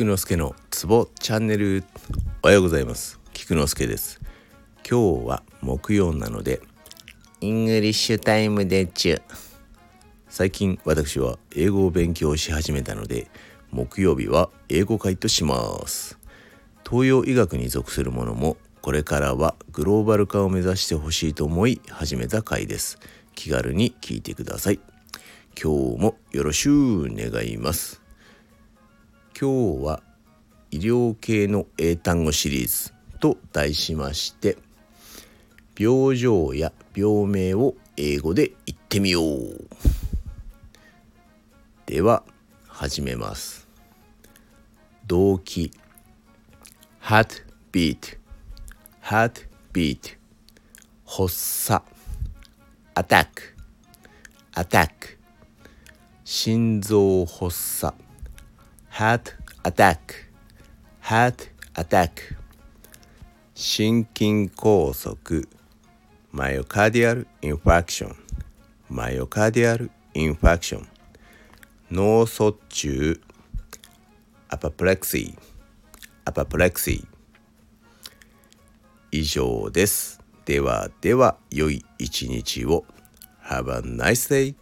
菊之助のツボチャンネル。おはようございます。菊之助です。今日は木曜なので English time でちゅ最近私は英語を勉強し始めたので木曜日は英語回とします。東洋医学に属するものもこれからはグローバル化を目指してほしいと思い始めた回です。気軽に聞いてください。今日もよろしゅう願います。今日は医療系の英単語シリーズと題しまして病状や病名を英語で言ってみよう。では始めます。動機。heart beat heart beat 発作。attack attack 心臓発作。Heart attack heart attack 心筋梗塞 myocardial infarction myocardial infarction 脳卒中 apoplexy apoplexy 以上ですではでは良い一日を Have a nice day